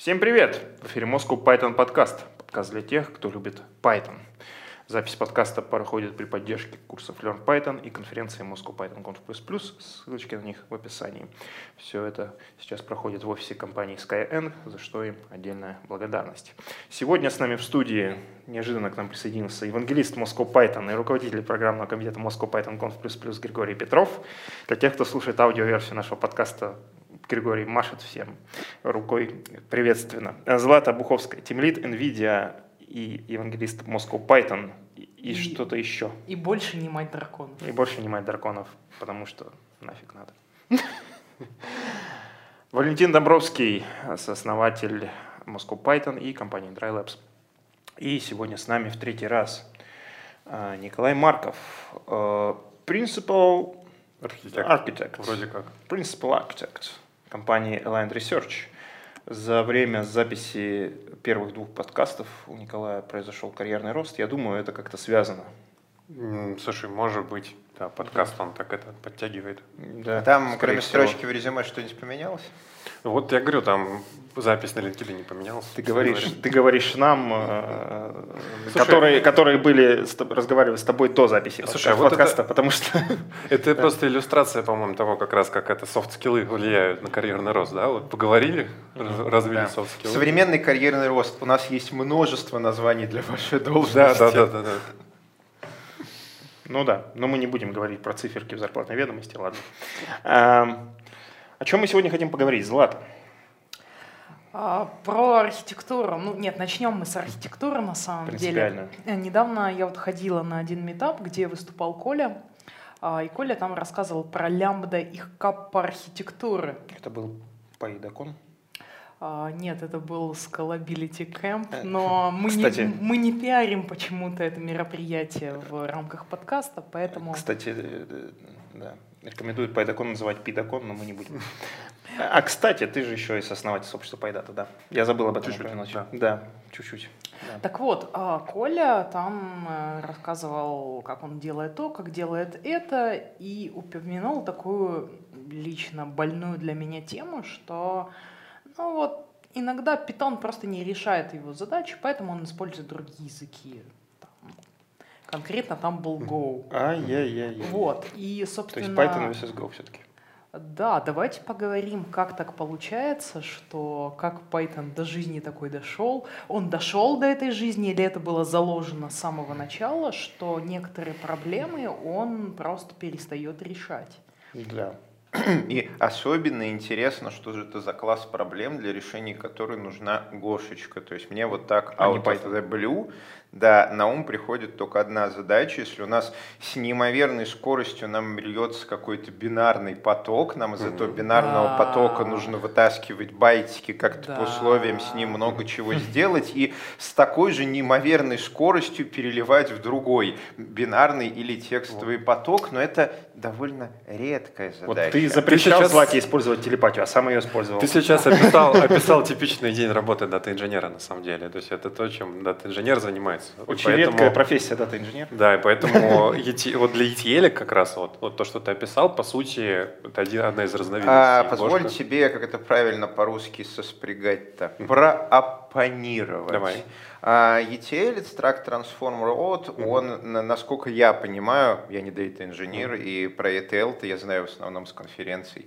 Всем привет! В эфире Moscow Python подкаст. Подкаст для тех, кто любит Python. Запись подкаста проходит при поддержке курсов Learn Python и конференции Moscow Python Conf++. Ссылочки на них в описании. Все это сейчас проходит в офисе компании Skyeng, за что им отдельная благодарность. Сегодня с нами в студии неожиданно к нам присоединился евангелист Moscow Python и руководитель программного комитета Moscow Python Conf++ Григорий Петров. Для тех, кто слушает аудиоверсию нашего подкаста, Григорий машет всем рукой приветственно. Злата Буховская, тимлит NVIDIA и евангелист Moscow Python и, и, и что-то еще. И больше не мать драконов. И больше не мать драконов, потому что нафиг надо. Валентин Домбровский, сооснователь Moscow Python и компании Dry Labs. И сегодня с нами в третий раз а, Николай Марков, э, Principal Architect. Architect. Вроде как. Principal Architect компании Aligned Research. За время записи первых двух подкастов у Николая произошел карьерный рост. Я думаю, это как-то связано. Слушай, может быть, да, подкаст он так это подтягивает. Да, А Там, кроме всего. строчки в резюме, что-нибудь поменялось? Вот я говорю, там запись на LinkedIn не поменялась. Ты говоришь, ты говоришь нам, э, Слушай, которые, которые были разговаривали с тобой до записи Слушай, подка- а вот подкаста, потому что Это просто иллюстрация, по-моему, того, как раз как это софт-скиллы влияют на карьерный рост, да? Вот поговорили, раз- развили Да. софт-скиллы. Современный карьерный рост. У нас есть множество названий для вашей Да, должности. да, да, да, да. Ну да, но мы не будем говорить про циферки в зарплатной ведомости, ладно. Эм, О чем мы сегодня хотим поговорить, Злата? А, про архитектуру. Ну, нет, начнем мы с архитектуры на самом деле. Э, Недавно я вот ходила на один метап, где выступал Коля. а, И Коля там рассказывал про лямбда и каппа архитектуры. Это был Пайдакон. А, Нет, это был Scalability Camp, Э, но мы не, кстати. мы не пиарим почему-то это мероприятие в рамках подкаста, поэтому... Кстати, э, э, да, рекомендуют Пайдакон называть Пидакон, но мы не будем. А, кстати, ты же еще и сооснователь сообщества Пайдата, да. Я забыл об этом Чуть-чуть, упомянуть. да. Да, чуть-чуть. Да. Так вот, а, Коля там рассказывал, как он делает то, как делает это, и упомянул такую лично больную для меня тему, что, ну вот, иногда Python просто не решает его задачи, поэтому он использует другие языки. Там, конкретно там был Go. Ай-яй-яй. Вот, и, То есть собственно... Python vs Go все-таки. Да, давайте поговорим, как так получается, что как Python до жизни такой дошел. Он дошел до этой жизни или это было заложено с самого начала, что некоторые проблемы он просто перестает решать. Да. И особенно интересно, что же это за класс проблем, для решения которой нужна Гошечка. То есть мне вот так out of the blue, да, на ум приходит только одна задача. Если у нас с неимоверной скоростью нам льется какой-то бинарный поток, нам из этого бинарного Да. потока нужно вытаскивать байтики, как-то по Да. условиям с ним много чего сделать, и с такой же неимоверной скоростью переливать в другой бинарный или текстовый поток, но это довольно редкая Вот задача. ты запрещал сейчас- Злате использовать телепатию, а сам ее использовал. Ты сейчас описал, описал типичный день работы дата-инженера, на самом деле. То есть это то, чем дата-инженер занимается. И Очень поэтому- редкая профессия дата-инженер. Да, и поэтому вот для ETL как раз вот, вот то, что ты описал, по сути, это один, одна из разновидностей. А, позволь тебе, как это правильно по-русски соспрягать-то, прооппонировать. Давай. А, ETL, Extract Transform Road, он, на- насколько я понимаю, я не дата-инженер, и про ETL-то я знаю в основном с конференций,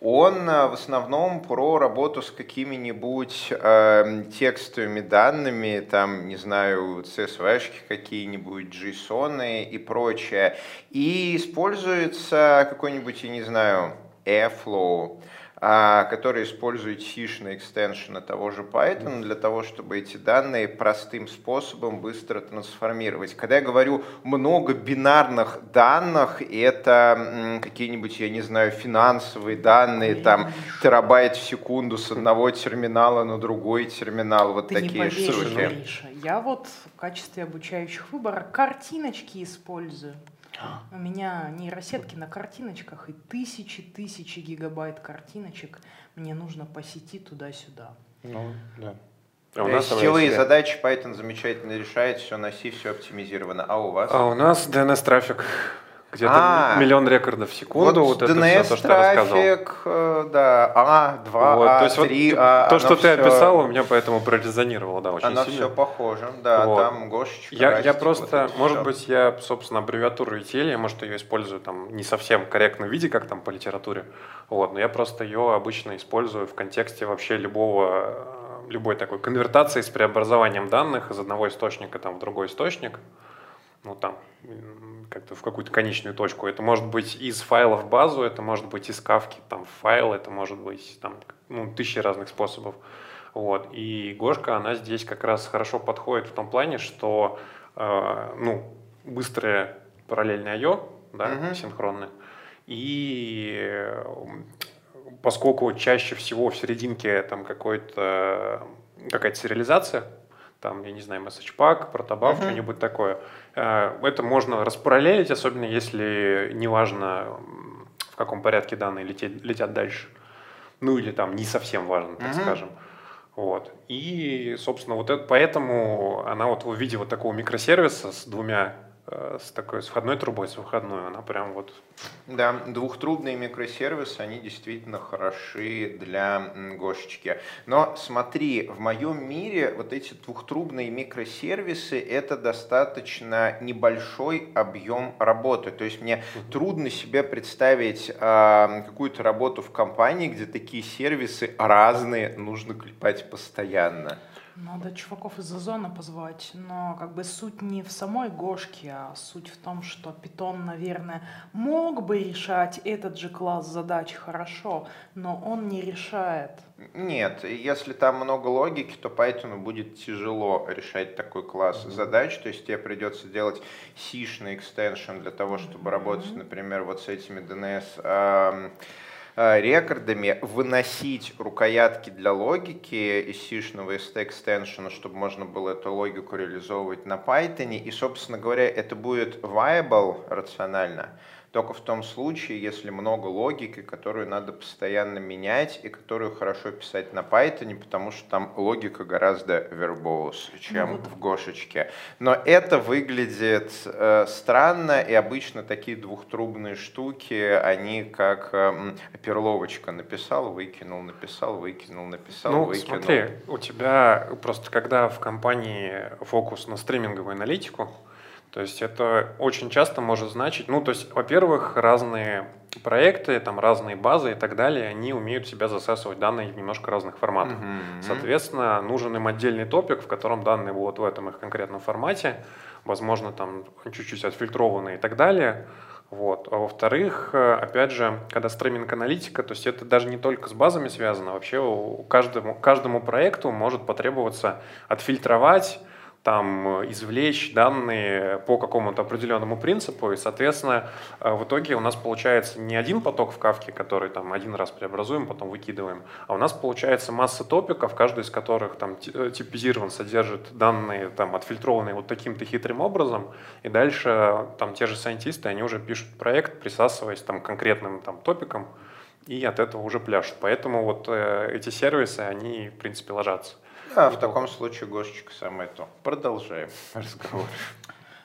он а, в основном про работу с какими-нибудь э, текстовыми данными, там, не знаю, CSV-шки какие-нибудь, JSON и прочее. И используется какой-нибудь, я не знаю, Airflow, а, который использует сишные экстеншены того же Python для того, чтобы эти данные простым способом быстро трансформировать. Когда я говорю много бинарных данных, это какие-нибудь, я не знаю, финансовые данные, там терабайт в секунду с одного терминала на другой терминал, вот Ты не такие поверишь, штуки. Гриша, я вот в качестве обучающих выборок картиночки использую. У меня нейросетки на картиночках и тысячи-тысячи гигабайт картиночек мне нужно по сети туда-сюда. Ну, да. А у нас есть силовые себе. задачи Python замечательно решает, все на C, все оптимизировано. А у вас? А у нас DNS-трафик где-то А. миллион рекордов в секунду, вот, это все, то, что трафик, э, да, А, 2, Вот, А, то есть вот 3, А. то, оно что ты всё- описал, у меня поэтому прорезонировало, да, очень Оно сильно. все похоже, да, Вот. там Гошечка Я, я просто, вот может всё. быть, я, собственно, аббревиатуру ETL, я, может, ее использую там не совсем корректном виде, как там по литературе, вот, но я просто ее обычно использую в контексте вообще любого, э, любой такой конвертации с преобразованием данных из одного источника там, в другой источник, ну там, как-то в какую-то конечную точку. Это может быть из файла в базу, это может быть из кавки там, в файл, это может быть там, ну, тысячи разных способов. Вот. И Гошка, она здесь как раз хорошо подходит в том плане, что э, ну, быстрое параллельное I.O., да, Мгм. синхронное, и поскольку чаще всего в серединке там какой-то какая-то сериализация, там, я не знаю, message pack, протобаф, Мгм. что-нибудь такое, э, это можно распараллелить, особенно если неважно, в каком порядке данные лететь, летят дальше. Ну или там не совсем важно, так Мгм. скажем. Вот. И, собственно, вот это, поэтому она вот в виде вот такого микросервиса с двумя, с такой с входной трубой, с выходной, она прям вот Да, двухтрубные микросервисы, они действительно хороши для Гошечки. Но смотри, в моем мире вот эти двухтрубные микросервисы это достаточно небольшой объем работы. То есть мне трудно себе представить а, какую-то работу в компании, где такие сервисы разные нужно клепать постоянно. Надо чуваков из Озона позвать, но как бы суть не в самой Гошке, а суть в том, что Питон, наверное, мог бы решать этот же класс задач хорошо, но он не решает. Нет, если там много логики, то Python будет тяжело решать такой класс задач. То есть тебе придется делать сишный экстеншн для того, чтобы работать, например, вот с этими DNS а, рекордами, выносить рукоятки для логики из сишного экстеншена, чтобы можно было эту логику реализовывать на Python. И, собственно говоря, это будет viable рационально только в том случае, если много логики, которую надо постоянно менять и которую хорошо писать на Python, потому что там логика гораздо вербоус, чем Ну вот. в Гошечке. Но это выглядит э, странно, и обычно такие двухтрубные штуки, они как э, перловочка написал, выкинул, написал, выкинул, написал, Ну, выкинул. смотри, у тебя просто когда в компании фокус на стриминговую аналитику, то есть это очень часто может значить, ну, то есть, во-первых, разные проекты, там разные базы и так далее, они умеют себя засасывать данные в немножко разных форматах. Мгм. Соответственно, нужен им отдельный топик, в котором данные будут в этом их конкретном формате, возможно, там чуть-чуть отфильтрованные и так далее. Вот. А во-вторых, опять же, когда стриминг-аналитика, то есть это даже не только с базами связано, вообще у каждому, каждому проекту может потребоваться отфильтровать, там, э, извлечь данные по какому-то определенному принципу, и, соответственно, э, в итоге у нас получается не один поток в кавке, который там один раз преобразуем, потом выкидываем, а у нас получается масса топиков, каждый из которых там э, типизирован, содержит данные там отфильтрованные вот таким-то хитрым образом, и дальше там те же сайентисты, они уже пишут проект, присасываясь там к конкретным там топикам, и от этого уже пляшут. Поэтому вот э, эти сервисы, они, в принципе, ложатся. Да, в таком случае Гошечка самое то. Продолжаем разговор.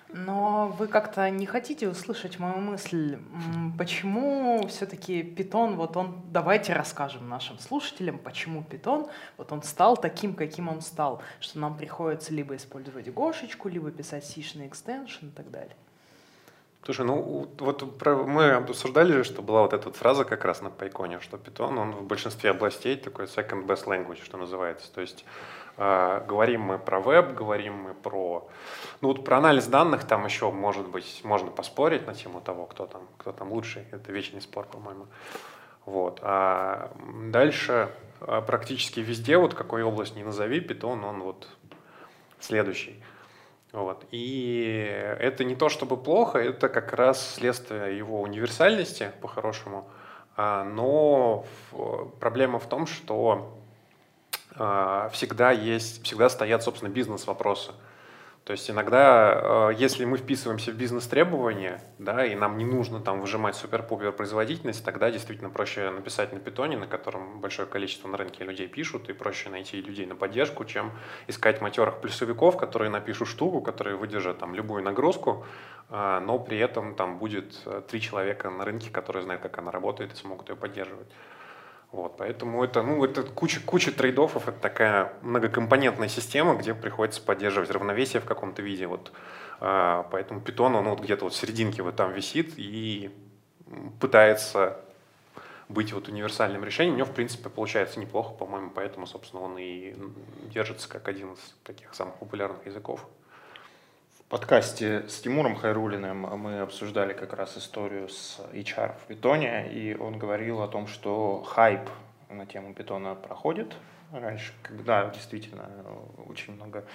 Но вы как-то не хотите услышать мою мысль, почему все-таки питон, вот он, давайте расскажем нашим слушателям, почему питон, вот он стал таким, каким он стал, что нам приходится либо использовать гошечку, либо писать сишный экстеншн и так далее. Слушай, ну вот про- мы обсуждали же, что была вот эта вот фраза как раз на Пайконе, что Python, он в большинстве областей такой second best language, что называется. То есть э, говорим мы про веб, говорим мы про... Ну вот про анализ данных там еще, может быть, можно поспорить на тему того, кто там, кто там лучший. Это вечный спор, по-моему. Вот. А дальше э, практически везде, вот какой область не назови, Python, он вот следующий. Вот. И это не то чтобы плохо, это как раз следствие его универсальности, по-хорошему. А, Но проблема в том, что а, всегда есть, всегда стоят, собственно, бизнес-вопросы. То есть иногда, э, если мы вписываемся в бизнес-требования, да, и нам не нужно там выжимать супер-пупер производительность, тогда действительно проще написать на питоне, на котором большое количество на рынке людей пишут, и проще найти людей на поддержку, чем искать матерых плюсовиков, которые напишут штуку, которые выдержат там любую нагрузку, э, но при этом там будет э, три человека на рынке, которые знают, как она работает и смогут ее поддерживать. Вот, поэтому это, ну, это куча, куча трейдофов, это такая многокомпонентная система, где приходится поддерживать равновесие в каком-то виде. Вот, а, поэтому Python, он вот где-то вот в серединке вот там висит и пытается быть вот универсальным решением. У него, в принципе, получается неплохо, по-моему, поэтому, собственно, он и держится как один из таких самых популярных языков подкасте с Тимуром Хайрулиным мы обсуждали как раз историю с HR в питоне, и он говорил о том, что хайп на тему питона проходит. Раньше, когда действительно очень много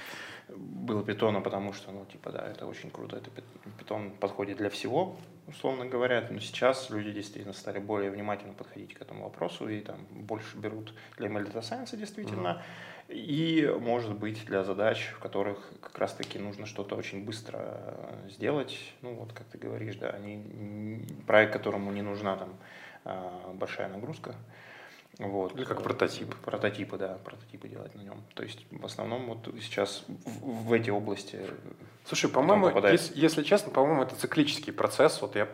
было питона, потому что, ну, типа, да, это очень круто, это питон подходит для всего, условно говоря, но сейчас люди действительно стали более внимательно подходить к этому вопросу и там больше берут для ML Data Science действительно. Mm-hmm и, может быть, для задач, в которых как раз-таки нужно что-то очень быстро э, сделать. Ну, вот как ты говоришь, да, они, проект, которому не нужна там а, большая нагрузка. Вот. Или как прототип. Прототипы, да, прототипы делать на нем. То есть в основном вот сейчас в, в эти области. Слушай, по-моему, если, если честно, по-моему, это циклический процесс. Вот я,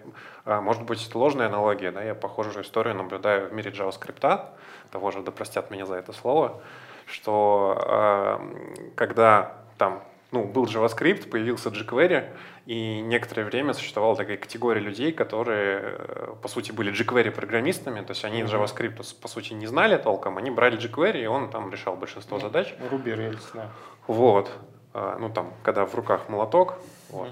а, может быть, это ложная аналогия, да, я похожую историю наблюдаю в мире JavaScript, того же, да простят меня за это слово что э, когда там ну, был JavaScript, появился jQuery, и некоторое время существовала такая категория людей, которые, э, по сути, были jQuery-программистами, то есть они mm-hmm. JavaScript, по сути, не знали толком, они брали jQuery, и он там решал большинство задач. Ruby Rails, да. Вот. А, ну, там, когда в руках молоток. Вот.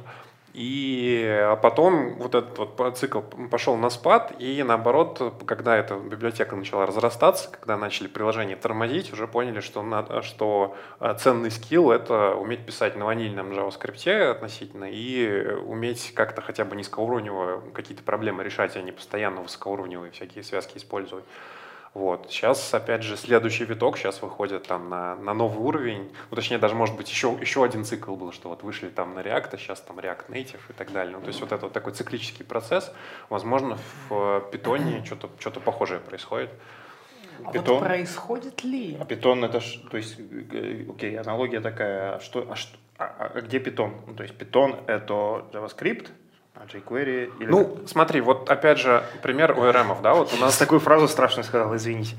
И а потом вот этот вот цикл пошел на спад, и наоборот, когда эта библиотека начала разрастаться, когда начали приложения тормозить, уже поняли, что, надо, что а, ценный скилл — это уметь писать на ванильном JavaScript относительно и уметь как-то хотя бы низкоуровнево какие-то проблемы решать, а не постоянно высокоуровневые всякие связки использовать. Вот. Сейчас, опять же, следующий виток сейчас выходит там на, на новый уровень. Ну, точнее, даже, может быть, еще, еще один цикл был, что вот вышли там на React, а сейчас там React Native и так далее. Ну, то есть вот это вот такой циклический процесс. Возможно, в питоне что-то что похожее происходит. А питон, вот происходит ли? А питон это ж, то есть, э, окей, аналогия такая, а что, а, что, а, а где питон? Ну, то есть питон это JavaScript, а jQuery или... Ну, смотри, вот опять же пример ORM, да, вот у нас... Такую фразу страшную сказал, извините.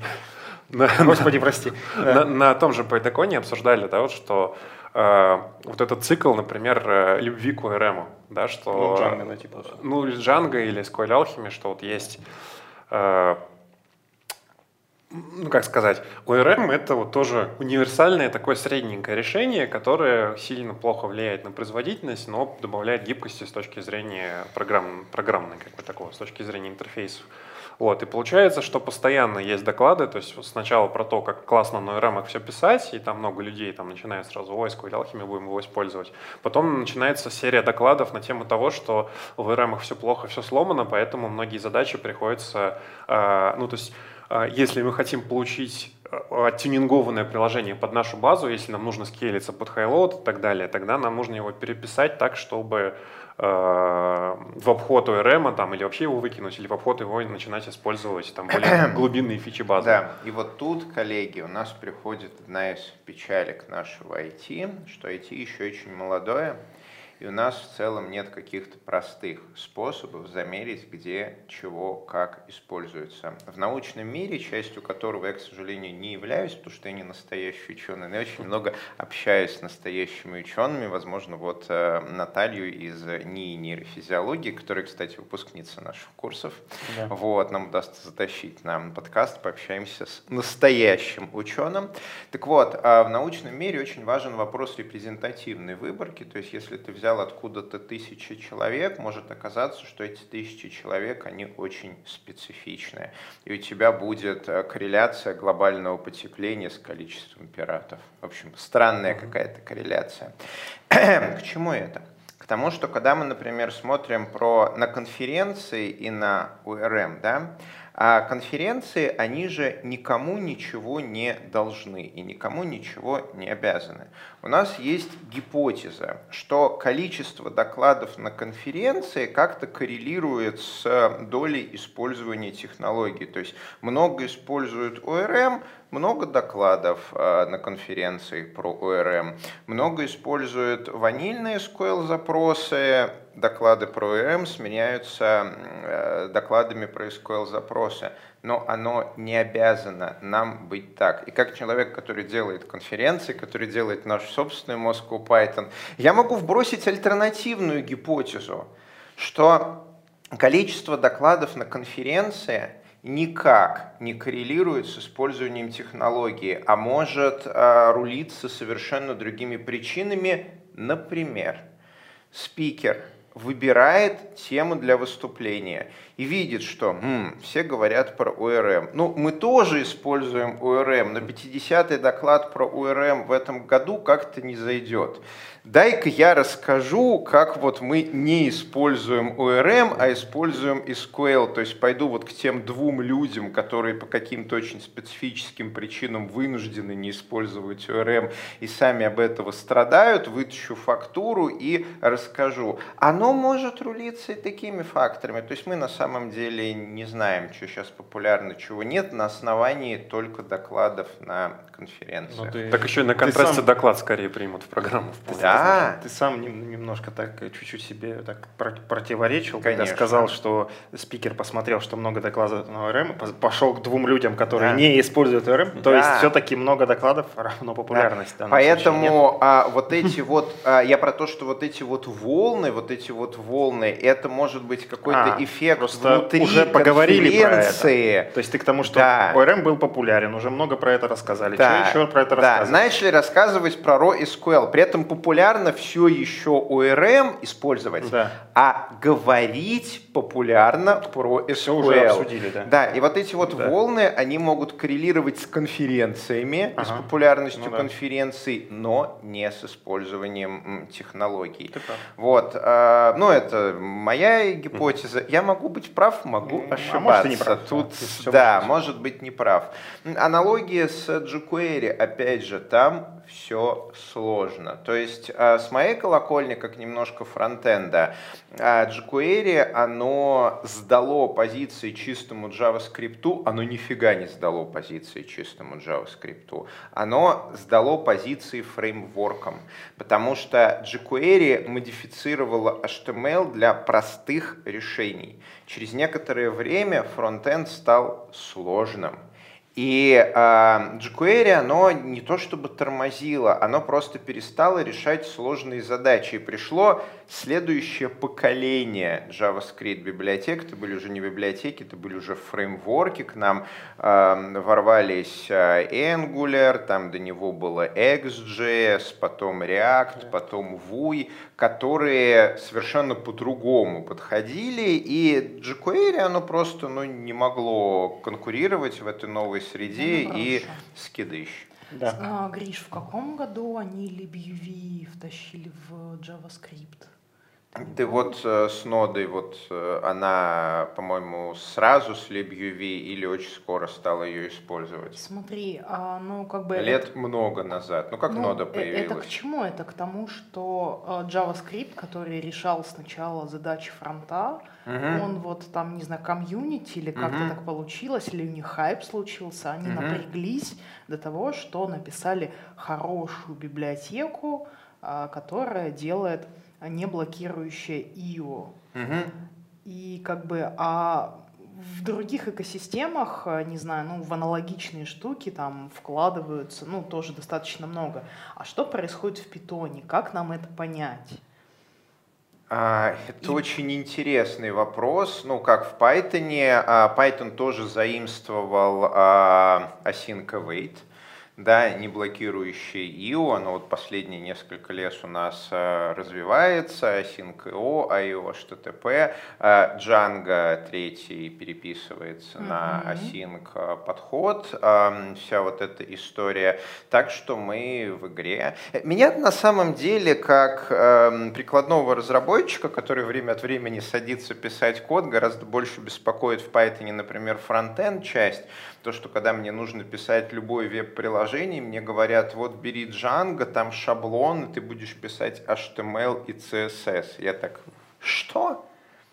Господи, прости. На, на том же Пайдаконе обсуждали, да, вот, что э, вот этот цикл, например, э, любви к ORM, да, что... Ну, Django, да, типа. Ну, Django или SQL Alchemy, что вот есть э, ну как сказать, ORM это вот тоже универсальное такое средненькое решение, которое сильно плохо влияет на производительность, но добавляет гибкости с точки зрения программ, программной, как бы такого, с точки зрения интерфейсов. Вот, и получается, что постоянно есть доклады, то есть сначала про то, как классно на ORM все писать, и там много людей там начинают сразу, ой, SQL Alchemy будем его использовать. Потом начинается серия докладов на тему того, что в ORM все плохо, все сломано, поэтому многие задачи приходится, э, ну то есть если мы хотим получить а, оттюнингованное приложение под нашу базу, если нам нужно скейлиться под хайлоуд и так далее, тогда нам нужно его переписать так, чтобы э, в обход ORM там, или вообще его выкинуть, или в обход его начинать использовать там, более глубинные фичи базы. Да, и вот тут, коллеги, у нас приходит одна из печалек нашего IT, что IT еще очень молодое, и у нас в целом нет каких-то простых способов замерить, где, чего, как используется. В научном мире, частью которого я, к сожалению, не являюсь, потому что я не настоящий ученый, но я очень много общаюсь с настоящими учеными, возможно, вот э, Наталью из НИИ нейрофизиологии, которая, кстати, выпускница наших курсов. Да. Вот, нам удастся затащить на подкаст, пообщаемся с настоящим ученым. Так вот, а в научном мире очень важен вопрос репрезентативной выборки, то есть если ты взял взял откуда-то тысячи человек, может оказаться, что эти тысячи человек, они очень специфичные. И у тебя будет э, корреляция глобального потепления с количеством пиратов. В общем, странная какая-то корреляция. К чему это? К тому, что когда мы, например, смотрим про, на конференции и на УРМ, да, А конференции, они же никому ничего не должны и никому ничего не обязаны. У нас есть гипотеза, что количество докладов на конференции как-то коррелирует с долей использования технологий. То есть много используют ORM, много докладов э, на конференции про ORM, много используют ванильные SQL запросы, доклады про ORM сменяются э, докладами про SQL запросы, но оно не обязано нам быть так. И как человек, который делает конференции, который делает наш собственный Moscow Python, я могу вбросить альтернативную гипотезу, что количество докладов на конференции – никак не коррелирует с использованием технологии, а может э, рулиться совершенно другими причинами. Например, спикер выбирает тему для выступления и видит, что м, все говорят про ОРМ. Ну, мы тоже используем ОРМ, но 50-й доклад про ОРМ в этом году как-то не зайдет. Дай-ка я расскажу, как вот мы не используем ORM, а используем SQL. То есть пойду вот к тем двум людям, которые по каким-то очень специфическим причинам вынуждены не использовать ORM и сами об этого страдают, вытащу фактуру и расскажу. Оно может рулиться и такими факторами. То есть мы на самом деле не знаем, что сейчас популярно, чего нет, на основании только докладов на конференции. Ну, ты, так еще и на контрасте сам... доклад скорее примут в программу. Да. Ты сам немножко так чуть-чуть себе так противоречил, Конечно. когда сказал, что спикер посмотрел, что много докладов на ОРМ, пошел к двум людям, которые да. не используют ОРМ, да. то есть все-таки много докладов равно популярность. Да. Поэтому а, вот эти вот, а, я про то, что вот эти вот волны, вот эти вот волны, это может быть какой-то а, эффект внутри уже поговорили про это. То есть ты к тому, что да. ОРМ был популярен, уже много про это рассказали. Да. Что еще про это да. рассказывать? Знаешь ли рассказывать про RAW При этом популярно все еще ORM использовать, да. а говорить популярно про SQL. Все уже обсудили, да. Да, и вот эти вот да. волны, они могут коррелировать с конференциями, ага. с популярностью ну, да. конференций, но не с использованием технологий. Вот, э, ну это моя гипотеза. Я могу быть прав, могу а ошибаться. Может, и не прав. Тут, да, может быть не прав. Аналогия с jQuery, опять же, там все сложно. То есть а, с моей колокольни, как немножко фронтенда, а, jQuery, оно сдало позиции чистому JavaScript, оно нифига не сдало позиции чистому JavaScript, оно сдало позиции фреймворкам, потому что jQuery модифицировало HTML для простых решений. Через некоторое время фронтенд стал сложным. И э, jQuery, оно не то чтобы тормозило, оно просто перестало решать сложные задачи. И пришло следующее поколение JavaScript библиотек. Это были уже не библиотеки, это были уже фреймворки. К нам э, ворвались Angular, там до него было XJS, потом React, потом Vue, которые совершенно по-другому подходили. И jQuery, оно просто ну, не могло конкурировать в этой новой среде ну, и скидыш. Да. А, Гриш, в каком году они LibUV втащили в JavaScript? Ты вот э, с нодой, вот э, она, по-моему, сразу с LibUV или очень скоро стала ее использовать? Смотри, а, ну как бы... Лет это... много назад. Ну как ну, нода появилась? Это к чему? Это к тому, что э, JavaScript, который решал сначала задачи фронта, угу. он вот там, не знаю, комьюнити или как-то угу. так получилось, или у них хайп случился, они угу. напряглись до того, что написали хорошую библиотеку, а, которая делает не блокирующая IO. Угу. И как бы, а в других экосистемах, не знаю, ну, в аналогичные штуки там вкладываются, ну, тоже достаточно много. А что происходит в питоне? Как нам это понять? А, это И... очень интересный вопрос. Ну, как в Python, а, Python тоже заимствовал а, async await. Да, не блокирующие IO, но вот последние несколько лет у нас э, развивается, Async.io, IO, HTTP, э, Django третий переписывается mm-hmm. на Async подход, э, вся вот эта история. Так что мы в игре. Меня на самом деле, как э, прикладного разработчика, который время от времени садится писать код, гораздо больше беспокоит в Python, например, фронтенд часть, то, что когда мне нужно писать любое веб-приложение, мне говорят, вот бери Django, там шаблон, и ты будешь писать HTML и CSS. Я так, что?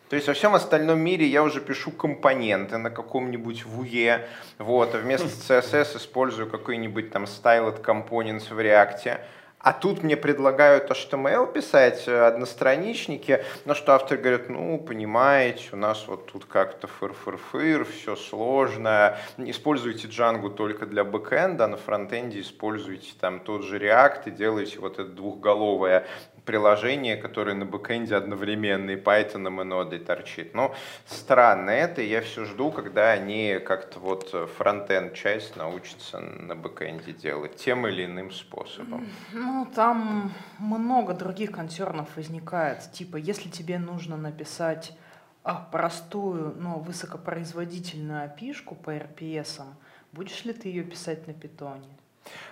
То есть во всем остальном мире я уже пишу компоненты на каком-нибудь вуе, вот, а вместо CSS использую какой-нибудь там styled components в React. А тут мне предлагают HTML писать, э, одностраничники, но что автор говорит, ну, понимаете, у нас вот тут как-то фыр-фыр-фыр, все сложно, используйте Django только для бэкэнда, а на фронтенде используйте там тот же React и делайте вот это двухголовое приложение, которое на бэкэнде одновременно и Python, и нодой торчит. Но странно это, я все жду, когда они как-то вот фронтенд часть научатся на бэкэнде делать тем или иным способом. Ну, там много других консернов возникает. Типа, если тебе нужно написать а, простую, но высокопроизводительную опишку по RPS, будешь ли ты ее писать на питоне?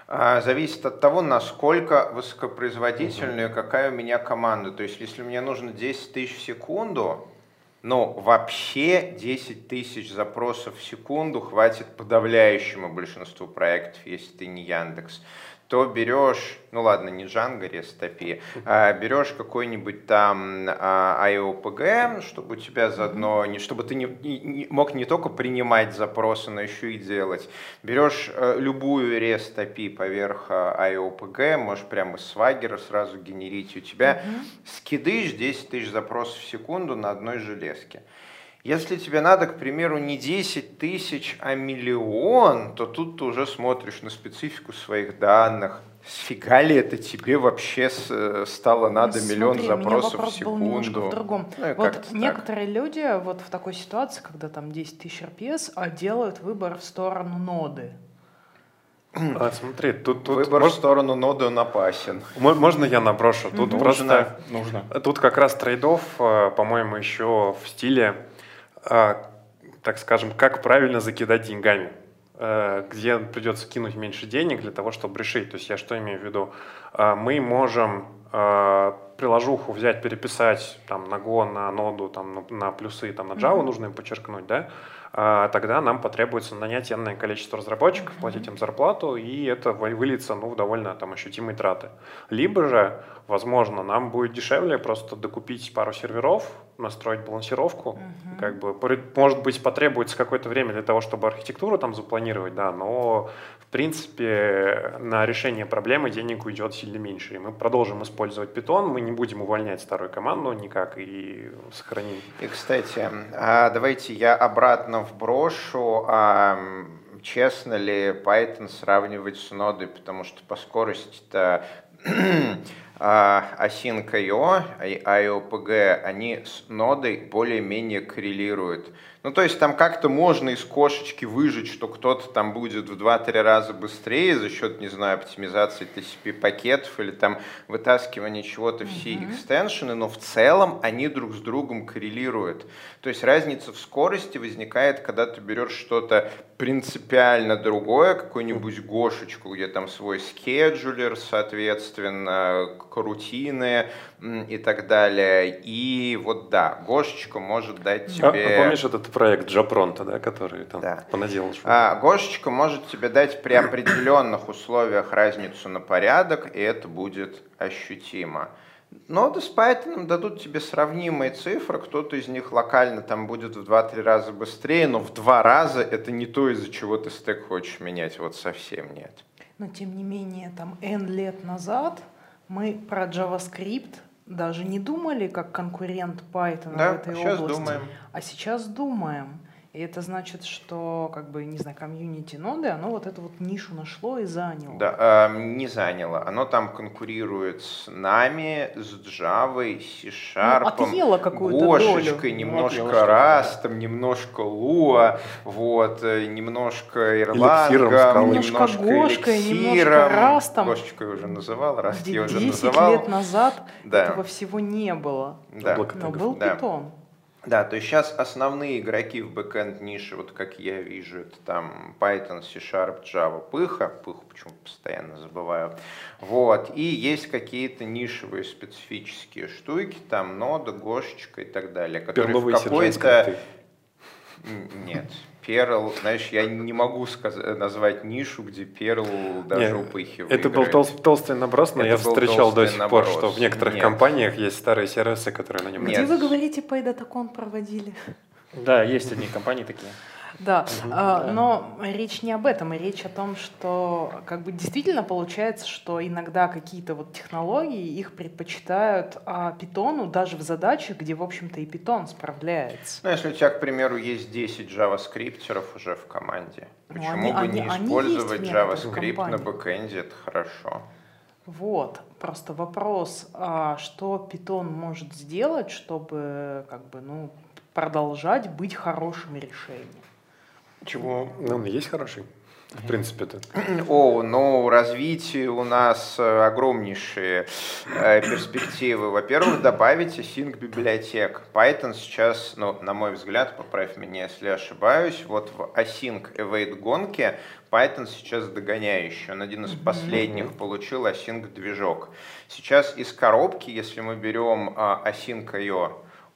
А, зависит от того, насколько высокопроизводительная, угу. какая у меня команда. То есть, если мне нужно 10 тысяч в секунду, ну, вообще 10 тысяч запросов в секунду хватит подавляющему большинству проектов, если ты не Яндекс то берешь, ну ладно, не Django REST API, а берешь какой-нибудь там а, IOPG, чтобы у тебя заодно, не, чтобы ты не, не, мог не только принимать запросы, но еще и делать. Берешь э, любую REST API поверх IOPG, можешь прямо из Swagger сразу генерить, у тебя mm-hmm. скидыш 10 тысяч запросов в секунду на одной железке. Если тебе надо, к примеру, не 10 тысяч, а миллион, то тут ты уже смотришь на специфику своих данных. Сфига ли это тебе вообще стало надо ну, миллион смотри, запросов в секунду? Был в другом. Ну, вот некоторые так. люди вот в такой ситуации, когда там 10 тысяч RPS, а делают выбор в сторону ноды. А, смотри, тут, тут выбор может... в сторону ноды он опасен. Можно я наброшу? Тут угу. просто нужно. Тут как раз трейдов, э, по-моему, еще в стиле так скажем, как правильно закидать деньгами э, где придется кинуть меньше денег для того, чтобы решить. То есть я что имею в виду? А, мы можем а, приложуху взять, переписать там, на Go, на ноду, там, на плюсы, там, на Java mm-hmm. нужно им подчеркнуть, да? А тогда нам потребуется нанять энное количество разработчиков, платить им зарплату, и это выльется ну, в довольно там, ощутимые траты. Либо же, возможно, нам будет дешевле просто докупить пару серверов, настроить балансировку. Uh-huh. Как бы, может быть, потребуется какое-то время для того, чтобы архитектуру там запланировать, да, но принципе на решение проблемы денег уйдет сильно меньше. И мы продолжим использовать Python, мы не будем увольнять старую команду никак и сохраним. И, кстати, а давайте я обратно вброшу. А честно ли Python сравнивать с нодой, потому что по скорости-то Async.io и IOPG, они с нодой более-менее коррелируют. Ну, то есть там как-то можно из кошечки выжить, что кто-то там будет в 2-3 раза быстрее за счет, не знаю, оптимизации TCP-пакетов или там вытаскивания чего-то в C-экстеншены, но в целом они друг с другом коррелируют. То есть разница в скорости возникает, когда ты берешь что-то принципиально другое, какую-нибудь гошечку, где там свой скеджулер, соответственно, рутины и так далее. И вот да, Гошечка может дать тебе... А, а помнишь этот проект Джапронта, да, который там да. понаделал? А, Гошечка может тебе дать при определенных условиях разницу на порядок, и это будет ощутимо. Ноды с Python дадут тебе сравнимые цифры, кто-то из них локально там будет в 2-3 раза быстрее, но в два раза это не то, из-за чего ты стек хочешь менять, вот совсем нет. Но тем не менее, там N лет назад мы про JavaScript даже не думали как конкурент Python да, в этой сейчас области. Думаем. А сейчас думаем. И это значит, что, как бы, не знаю, комьюнити ноды, оно вот эту вот нишу нашло и заняло. Да, э, не заняло. Оно там конкурирует с нами, с Java, C-Sharp, ну, отъело какую-то Гошечкой, долю. немножко отъело Растом, немножко Lua, вот, э, немножко скалы. Немножко Гошкой, немножко Растом. Гошечкой уже называл, Раст я уже 10 называл. лет назад Да. этого всего не было. Да. Но был Да. питон. Да, то есть сейчас основные игроки в бэкэнд нише, вот как я вижу, это там Python, C-Sharp, Java, Пыха, Пыху почему постоянно забываю, вот, и есть какие-то нишевые специфические штуки, там нода, Гошечка и так далее, которые в Перловые сержант какой-то... Нет, Перл, знаешь, я не могу сказ- назвать нишу, где Перл даже Не, у Пыхи Это был толст- толстый наброс, но Это я встречал до сих пор, наброс. что в некоторых Нет. компаниях есть старые сервисы, которые на нем Нет. Где вы говорите, Пайдатакон проводили? Да, есть одни компании такие. Да, а, да. но речь не об этом, речь о том, что как бы действительно получается, что иногда какие-то вот технологии их предпочитают а, питону даже в задачах, где, в общем-то, и питон справляется. Ну, если у тебя, к примеру, есть 10 джаваскриптеров уже в команде, Ну, почему они- бы они- не они использовать некоторых JavaScript на бэкэнде? Это хорошо. Вот, просто вопрос, а что питон может сделать, чтобы как бы, ну, продолжать быть хорошим решением? Чего? Ну, он есть хороший. В принципе-то. О, ну, развитие у нас э, огромнейшие э, перспективы. Во-первых, добавить async библиотек. Python сейчас, ну, на мой взгляд, поправь меня, если ошибаюсь, вот в async await гонке Python сейчас догоняющий. Он один из последних получил async движок. Сейчас из коробки, если мы берем а, async.io,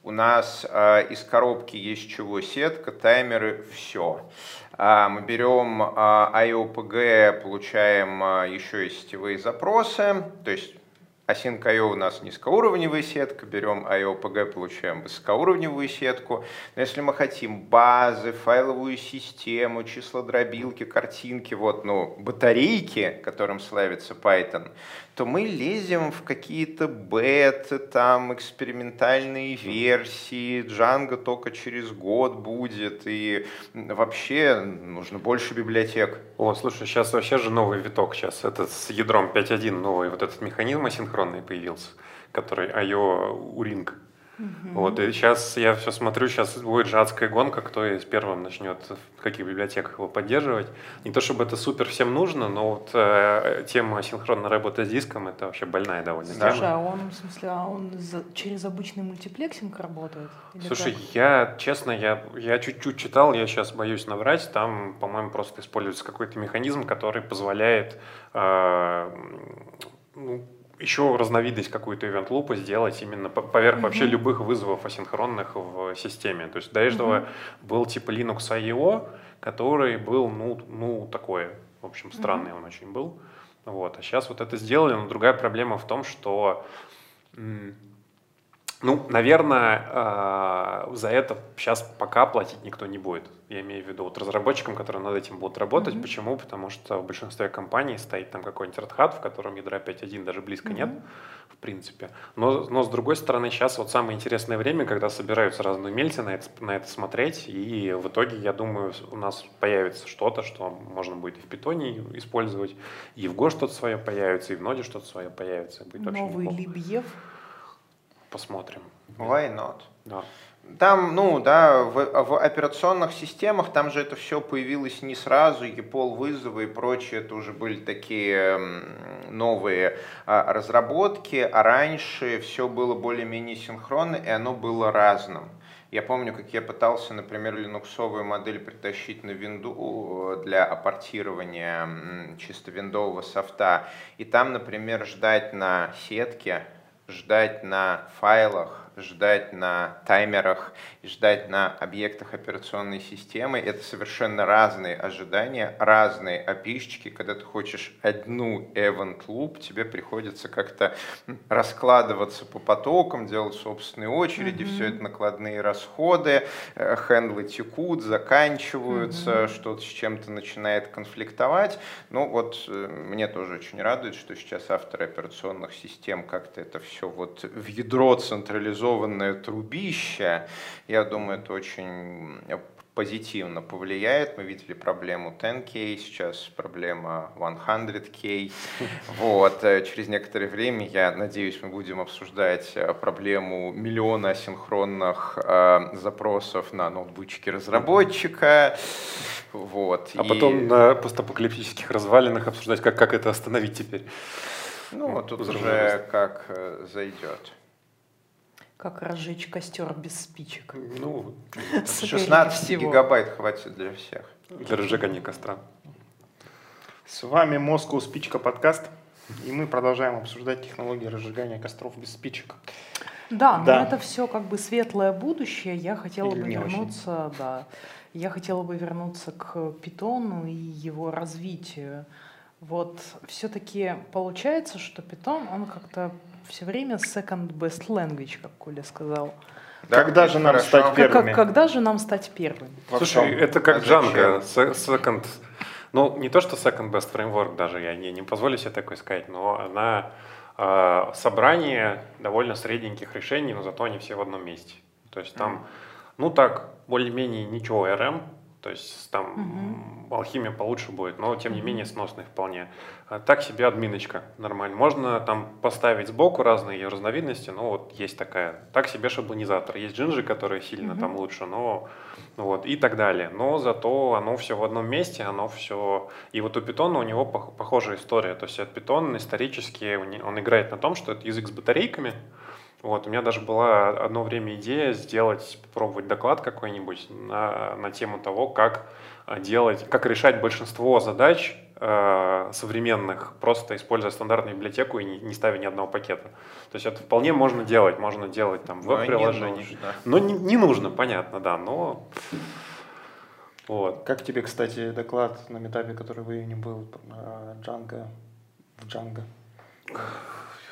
у нас а, из коробки есть чего сетка, таймеры, все. мы берем а, IOPG, получаем а, еще и сетевые запросы, то есть Async.io у нас низкоуровневая сетка, берем IOPG, получаем высокоуровневую сетку. Но если мы хотим базы, файловую систему, числодробилки, картинки, вот, ну, батарейки, которым славится Python, то мы лезем в какие-то беты, там, экспериментальные версии, Django только через год будет, и вообще нужно больше библиотек. О, слушай, сейчас вообще же новый виток. Сейчас этот с ядром 5.1 новый вот этот механизм асинхронный появился, который IO Uring. Вот, и сейчас я все смотрю, сейчас будет же адская гонка, кто из первым начнет в каких библиотеках его поддерживать. Не то чтобы это супер всем нужно, но вот э, тема синхронной работы с диском это вообще больная довольно Да. Слушай, тема. а он, в смысле, а он за- через обычный мультиплексинг работает? Или Слушай, как? я, честно, я, я чуть-чуть читал, я сейчас боюсь наврать, там, по-моему, просто используется какой-то механизм, который позволяет э, ну, еще разновидность какую-то event лупа сделать именно по- поверх вообще Мгм. любых вызовов асинхронных в системе. То есть до этого Мгм. был типа Linux IO, который был, ну, ну такой, в общем, странный он очень был. Вот. А сейчас вот это сделали, но другая проблема в том, что ну, наверное, э, за это сейчас пока платить никто не будет. Я имею в виду вот разработчикам, которые над этим будут работать. Мгм. Почему? Потому что в большинстве компаний стоит там какой-нибудь Red в котором ядра 5.1 даже близко нет, Мгм. в принципе. Но, но с другой стороны, сейчас вот самое интересное время, когда собираются разные умельцы на это, на это смотреть, и в итоге, я думаю, у нас появится что-то, что можно будет и в питоне использовать, и в Go что-то свое появится, и в ноде что-то свое появится. Будет Новый либьев. Посмотрим. Why not? Да. Там, ну да, в, в операционных системах там же это все появилось не сразу, EPOL вызовы и прочее, это уже были такие новые а, разработки, а раньше все было более-менее синхронно, и оно было разным. Я помню, как я пытался, например, линуксовую модель притащить на винду для аппортирования м, чисто виндового софта, и там, например, ждать на сетке, ждать на файлах, ждать на таймерах ждать на объектах операционной системы. Это совершенно разные ожидания, разные опишечки. Когда ты хочешь одну event loop, тебе приходится как-то раскладываться по потокам, делать собственные очереди, Мгм. все это накладные расходы, э, хендлы текут, заканчиваются, Мгм. что-то с чем-то начинает конфликтовать. Ну вот э, мне тоже очень радует, что сейчас авторы операционных систем как-то это все вот в ядро централизованное трубище. Я думаю, это очень позитивно повлияет. Мы видели проблему 10K, сейчас проблема 100K. Вот. Э, через некоторое время, я надеюсь, мы будем обсуждать э, проблему миллиона асинхронных э, запросов на ноутбучке разработчика. Вот. А и... потом на постапокалиптических развалинах обсуждать, как, как это остановить теперь. Ну, тут уже как э, зайдет. Как разжечь костер без спичек. Ну, 16 гигабайт хватит для всех. Для разжигания костра. С вами Moscow Спичка подкаст. И мы продолжаем обсуждать технологии разжигания костров без спичек. Да, да. но это все как бы светлое будущее. Я хотела Или бы вернуться, очень. да. Я хотела бы вернуться к питону и его развитию. Вот все-таки получается, что питон, он как-то все время second best language, как Коля сказал. Да, когда же нам хорошо. стать первыми? Как, когда же нам стать первыми? Слушай, это как а Django, second, ну не то что second best framework даже, я не, не позволю себе такое сказать, но она э, собрание довольно средненьких решений, но зато они все в одном месте. То есть там, mm. ну так, более-менее ничего RM, то есть там угу. алхимия получше будет, но тем не менее сносная вполне. А так себе админочка нормально. Можно там поставить сбоку разные ее разновидности, но вот есть такая. Так себе шаблонизатор. Есть джинжи, которые сильно угу. там лучше, но вот и так далее. Но зато оно все в одном месте, оно все... И вот у питона у него похожая история. То есть от питон исторически он играет на том, что это язык с батарейками, вот, у меня даже была одно время идея сделать, попробовать доклад какой-нибудь на, на тему того, как э, делать, как решать большинство задач э, современных, просто используя стандартную библиотеку и не, не ставя ни одного пакета. То есть это вполне можно делать, можно делать там веб-приложение. Но не, не нужно, понятно, да, но... Вот. Как тебе, кстати, доклад на метапе, который в июне был, Django, в Django?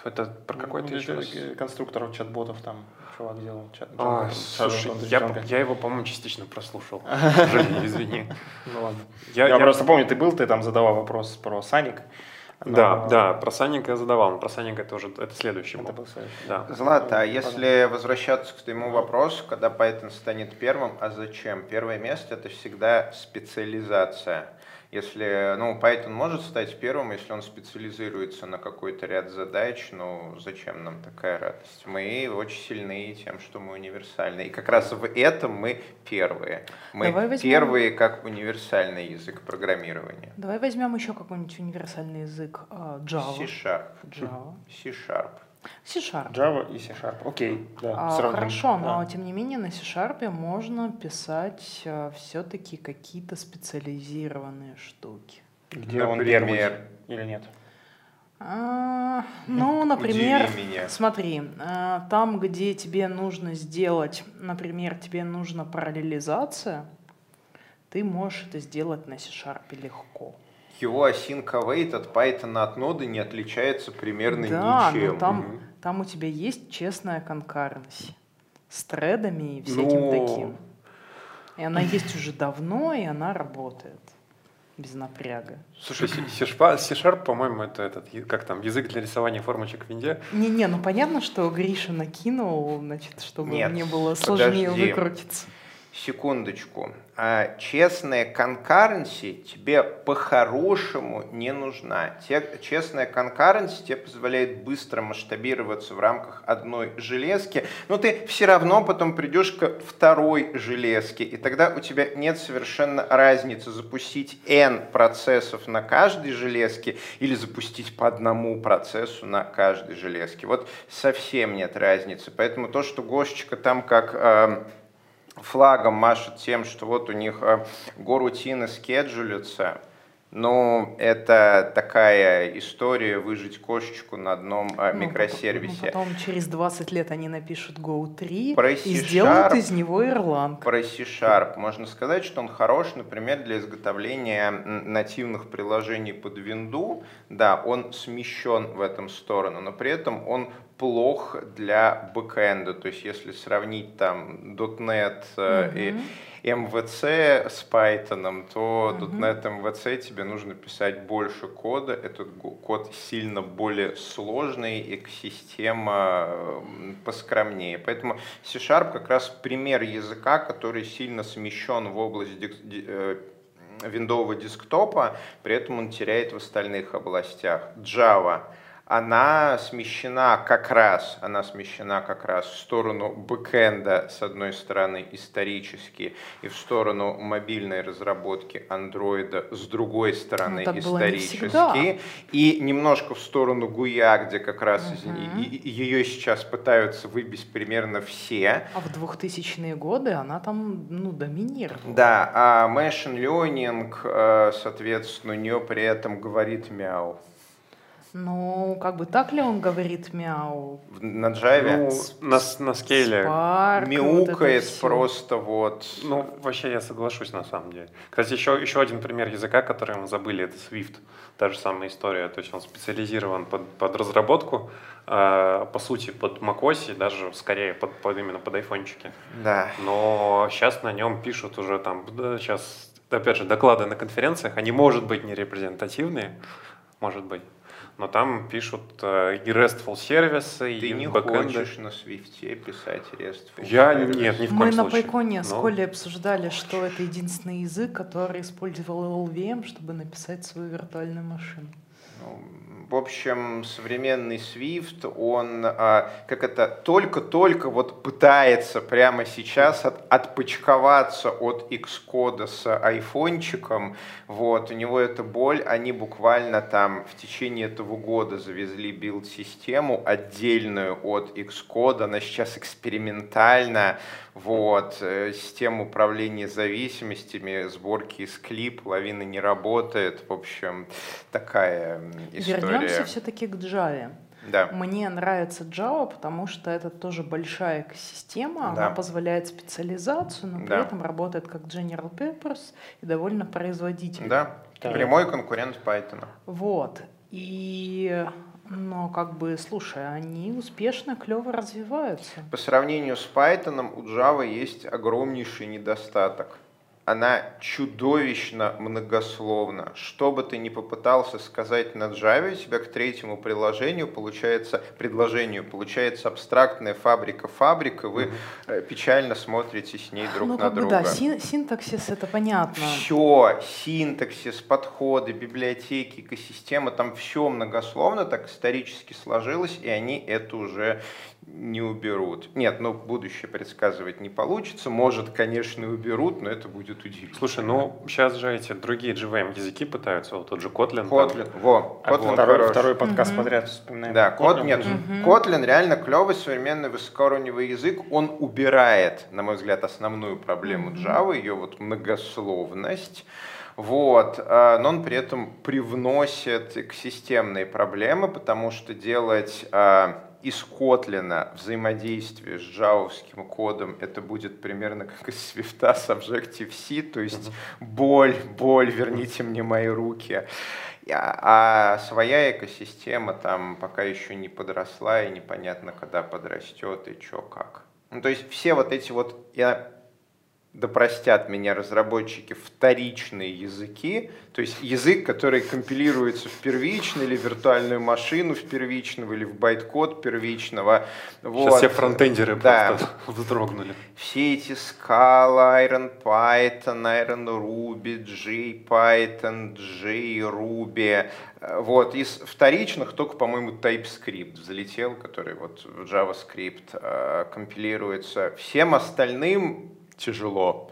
Это про какой-то ну, еще раз? Конструкторов чат-ботов там чувак делал. Чат, а, слушай, я, я его, по-моему, частично прослушал. извини. Ну ладно. Я, просто помню, ты был, ты там задавал вопрос про Саник. Но... Да, да, про Саника я задавал, но про Саника это уже это следующий был. Это был следующий. Да. Злата, а если возвращаться к твоему вопросу, когда Python станет первым, а зачем? Первое место это всегда специализация. Если, ну, Python может стать первым, если он специализируется на какой-то ряд задач, ну, зачем нам такая радость? Мы очень сильны тем, что мы универсальны. И как раз в этом мы первые. Мы возьмем... первые как универсальный язык программирования. Давай возьмем еще какой-нибудь универсальный язык. А, Java. C-Sharp. Java. C-Sharp. C-Sharp. Java и C-Sharp. Окей, да. А, хорошо, да. но тем не менее на C-Sharp можно писать а, все-таки какие-то специализированные штуки. Где например, он первый или нет? А, ну, например, смотри, а, там, где тебе нужно сделать, например, тебе нужна параллелизация, ты можешь это сделать на C-Sharp легко его async await от Python от ноды не отличается примерно да, ничем. Но там, угу. там у тебя есть честная конкуренция с тредами и всяким но... Ну. таким. И она есть уже давно, и она работает без напряга. Слушай, C-Sharp, по-моему, это этот, как там, язык для рисования формочек в винде? Не-не, ну понятно, что Гриша накинул, значит, чтобы Нет, мне было сложнее подожди. выкрутиться секундочку, а честная конкуренция тебе по-хорошему не нужна. Честная конкуренция тебе позволяет быстро масштабироваться в рамках одной железки, но ты все равно потом придешь к второй железке, и тогда у тебя нет совершенно разницы запустить N процессов на каждой железке или запустить по одному процессу на каждой железке. Вот совсем нет разницы. Поэтому то, что Гошечка там как э, флагом машут тем, что вот у них э, горутины скеджулятся, ну, это такая история выжить кошечку на одном ну, микросервисе. Потом, потом через 20 лет они напишут Go 3 Про и сделают из него Erlang. Про C-Sharp можно сказать, что он хорош, например, для изготовления нативных приложений под винду. Да, он смещен в этом сторону, но при этом он плох для бэкэнда. То есть если сравнить там .NET э, и MVC с Python, то Мгм. .NET MVC тебе нужно писать больше кода. Этот код сильно более сложный, экосистема м, поскромнее. Поэтому C-Sharp как раз пример языка, который сильно смещен в область э, виндового десктопа, при этом он теряет в остальных областях. Java она смещена как раз, она смещена как раз в сторону бэкэнда, с одной стороны, исторически, и в сторону мобильной разработки андроида, с другой стороны, Ну, исторически, и немножко в сторону Гуя, где как раз из- Мгм. и- и- ее сейчас пытаются выбить примерно все, А в 2000-е годы она там, ну, доминировала. да, а machine learning, э, соответственно, у нее при этом говорит мяу. Ну, как бы так ли он говорит мяу? На Java Ну, на, на скейле. Спарк, мяукает вот просто вот. Ну, вообще я соглашусь на самом деле. Кстати, еще, еще один пример языка, который мы забыли, это Swift. Та же самая история. То есть он специализирован под, под разработку, э, по сути, под macOS, и даже скорее под, под именно под айфончики. Да. Но сейчас на нем пишут уже там, да, сейчас, опять же, доклады на конференциях, они, может быть, не репрезентативные, может быть, но там пишут э, и RESTful сервисы, Ты и не бэкэнды. хочешь на свифте писать RESTful Я сервис? нет, ни в Мы коем на случае. Пайконе с Но- Колей обсуждали, что это единственный язык, который использовал LLVM, чтобы написать свою виртуальную машину. Ну, В общем, современный Swift, он а, как это только-только вот пытается прямо сейчас от, отпочковаться от Xcode с айфончиком. Вот, у него это боль. Они буквально там в течение этого года завезли билд-систему отдельную от Xcode. Она сейчас экспериментальна. Вот, э, система управления зависимостями, сборки из клип, лавина не работает. В общем, такая история. Вернемся все-таки к Java. Да. Мне нравится Java, потому что это тоже большая экосистема, Да. она позволяет специализацию, но при Да. этом работает как General Purpose и довольно производительно. Да, Да. прямой конкурент Python. Вот. И, но как бы, слушай, они успешно, клево развиваются. По сравнению с Python у Java есть огромнейший недостаток. Она чудовищно многословна. Что бы ты ни попытался сказать на Java, у тебя к третьему приложению получается, предложению получается абстрактная фабрика-фабрика, вы э, печально смотрите с ней друг ну, на как бы, друга. да, син- синтаксис это понятно. Все, синтаксис, подходы, библиотеки, экосистема, там все многословно так исторически сложилось, и они это уже не уберут. Нет, ну будущее предсказывать не получится. Может, конечно, и уберут, но это будет удивительно. Слушай, ну сейчас же эти другие JVM языки пытаются, вот тот же Kotlin. там. Kotlin, во, А Kotlin второй, хорош. второй подкаст Мгм. подряд вспоминаем. Да, кот, Kotlin. нет, Мгм. Kotlin реально клевый современный высокоуровневый язык. Он убирает, на мой взгляд, основную проблему. Java, ее вот многословность. Вот, а, но он при этом привносит экосистемные проблемы, потому что делать а, из Котлина взаимодействие с джавовским кодом, это будет примерно как из свифта с Objective-C, то есть боль, боль, верните мне мои руки. А, а своя экосистема там пока еще не подросла и непонятно, когда подрастет и что как. Ну, то есть все вот эти вот, я да простят меня разработчики, вторичные языки, то есть язык, который компилируется в первичный или виртуальную машину в первичного или в байткод первичного. Сейчас Вот. все фронтендеры Да. просто вздрогнули. Все эти Scala, Iron Python, Iron Ruby, JPython, JRuby. Вот, из вторичных только, по-моему, TypeScript взлетел, который вот в JavaScript э, компилируется. Всем остальным тяжело.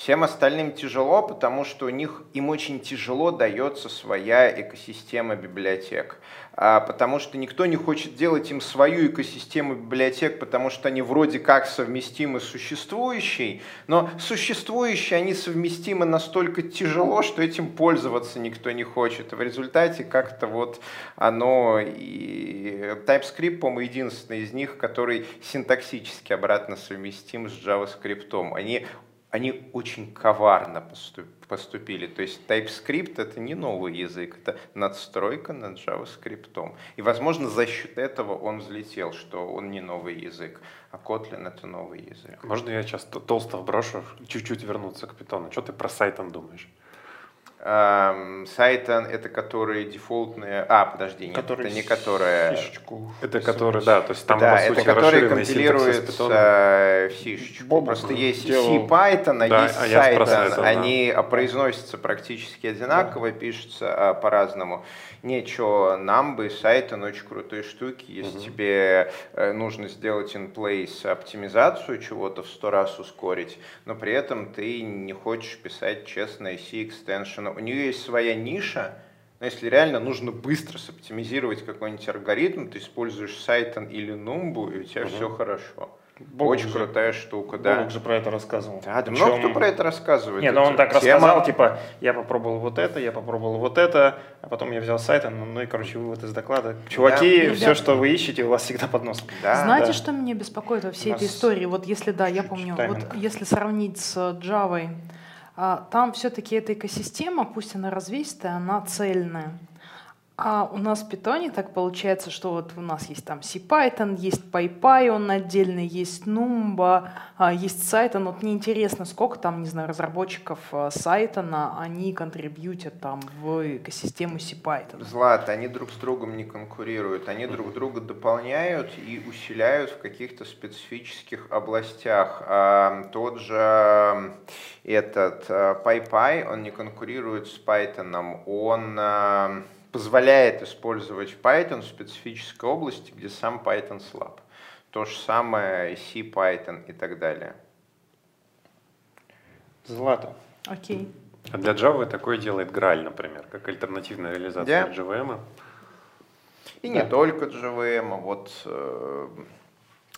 Всем остальным тяжело, потому что у них им очень тяжело дается своя экосистема библиотек. А, потому что никто не хочет делать им свою экосистему библиотек, потому что они вроде как совместимы с существующей, но существующие они совместимы настолько тяжело, что этим пользоваться никто не хочет. В результате как-то вот оно и TypeScript, по-моему, единственный из них, который синтаксически обратно совместим с JavaScript. Они они очень коварно поступили. То есть TypeScript это не новый язык, это надстройка над JavaScript. И, возможно, за счет этого он взлетел, что он не новый язык, а Kotlin это новый язык. Можно я сейчас толсто вброшу, чуть-чуть вернуться к питону? Что ты про сайтом думаешь? Эм, Сайтон это которые дефолтные. А, подожди, нет, Который это не которые. Фишечку. Это которые, да, то есть там да, по сути это которые питона. в фишечку. Бобук Просто есть делал. C-Python, а Да, есть а Python. Python, да. Они а, произносятся практически одинаково, пишутся а, по-разному. Ничего, Numby, Python очень крутые штуки. Если тебе э, нужно сделать in-place оптимизацию чего-то в сто раз ускорить, но при этом ты не хочешь писать честное C-extension. У нее есть своя ниша, но если реально нужно быстро соптимизировать какой-нибудь алгоритм, ты используешь Python или Numbu, и у тебя все хорошо. Бобук Очень же- крутая штука, да. Бобук же про это рассказывал. Да, да Причем- много кто про это рассказывает. Не, ну он так тема- рассказал, типа, я попробовал вот это, я попробовал вот это, а потом я взял сайт, ну, ну и, короче, вывод из доклада. Чуваки, Да. все, Ребят. что вы ищете, у вас всегда под носом. Да, Знаете, да. что меня беспокоит во всей этой истории? Вот если, да, я помню, тайминг. вот если сравнить с Java, там все-таки эта экосистема, пусть она развесистая, она цельная. А у нас в питоне так получается, что вот у нас есть там CPython, есть PyPy, он отдельный, есть Numba, а, есть Cython. Вот мне интересно, сколько там, не знаю, разработчиков а, Cython, они контрибьютят там в экосистему CPython. Злат, они друг с другом не конкурируют, они друг друга дополняют и усиляют в каких-то специфических областях. А, тот же этот PyPy, он не конкурирует с Python, он позволяет использовать Python в специфической области, где сам Python слаб. То же самое C-Python и так далее. Злато. Окей. А для Java такое делает Graal, например, как альтернативная реализация Да. JVM. И не только JVM, а вот э,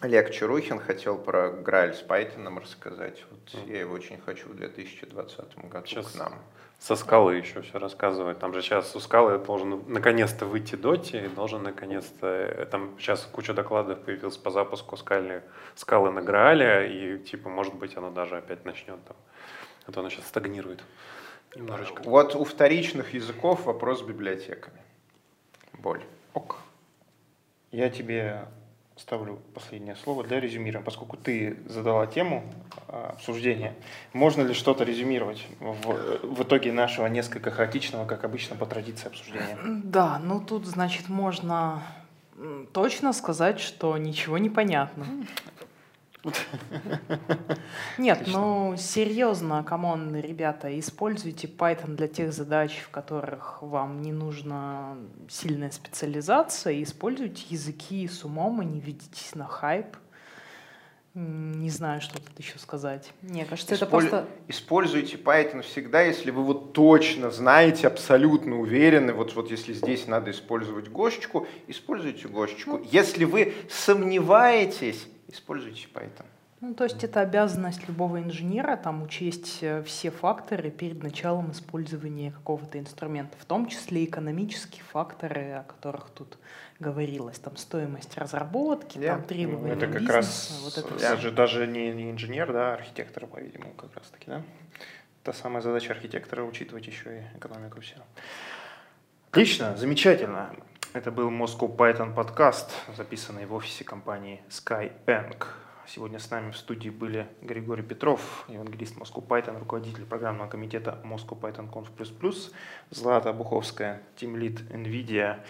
Олег Чарухин хотел про Грааль с Python рассказать. Вот я его очень хочу в 2020 году Сейчас к нам. Со скалы еще все рассказывать. Там же сейчас у скалы должен наконец-то выйти доти, и должен наконец-то... э, Там сейчас куча докладов появилась по запуску скалы, скалы на Граале, и типа, может быть, оно даже опять начнет там. А то оно сейчас стагнирует немножечко. Вот у вторичных языков вопрос с библиотеками. Боль. Ок. Я тебе ставлю последнее слово для резюмирования, поскольку ты задала тему а, обсуждения. Можно ли что-то резюмировать в, в итоге нашего несколько хаотичного, как обычно, по традиции обсуждения? Да, ну тут, значит, можно точно сказать, что ничего не понятно. Нет, Отлично. ну серьезно, come on, ребята, используйте Python для тех задач, в которых вам не нужна сильная специализация, используйте языки с умом и не ведитесь на хайп. Не знаю, что тут еще сказать. Мне кажется, это Исполь- просто... Используйте Python всегда, если вы вот точно знаете, абсолютно уверены, вот, вот если здесь надо использовать гошечку, используйте гошечку. Если вы сомневаетесь, используйте Python. Ну, то есть это обязанность любого инженера там учесть э, все факторы перед началом использования какого-то инструмента, в том числе экономические факторы, о которых тут говорилось, там стоимость разработки, Да. там требования Это как бизнеса, раз вот это да. даже, даже не, не инженер, да, а архитектор, по-видимому, как раз таки, да? Та самая задача архитектора учитывать еще и экономику все. Отлично, замечательно. Это был Moscow Python подкаст, записанный в офисе компании Skyeng. Сегодня с нами в студии были Григорий Петров, евангелист Moscow Python, руководитель программного комитета Moscow Python Conf++, Злата Буховская, тимлид NVIDIA,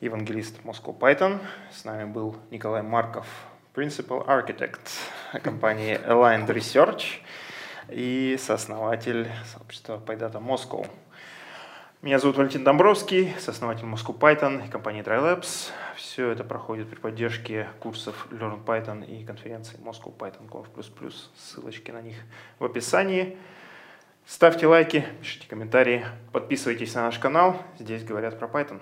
евангелист Moscow Python. С нами был Николай Марков, Principal Architect компании Aligned Research и сооснователь сообщества PyData Moscow. Меня зовут Валентин Домбровский, сооснователь Moscow Python и компании DryLabs. Все это проходит при поддержке курсов Learn Python и конференции Moscow Python Conf++. Ссылочки на них в описании. Ставьте лайки, пишите комментарии, подписывайтесь на наш канал. Здесь говорят про Python.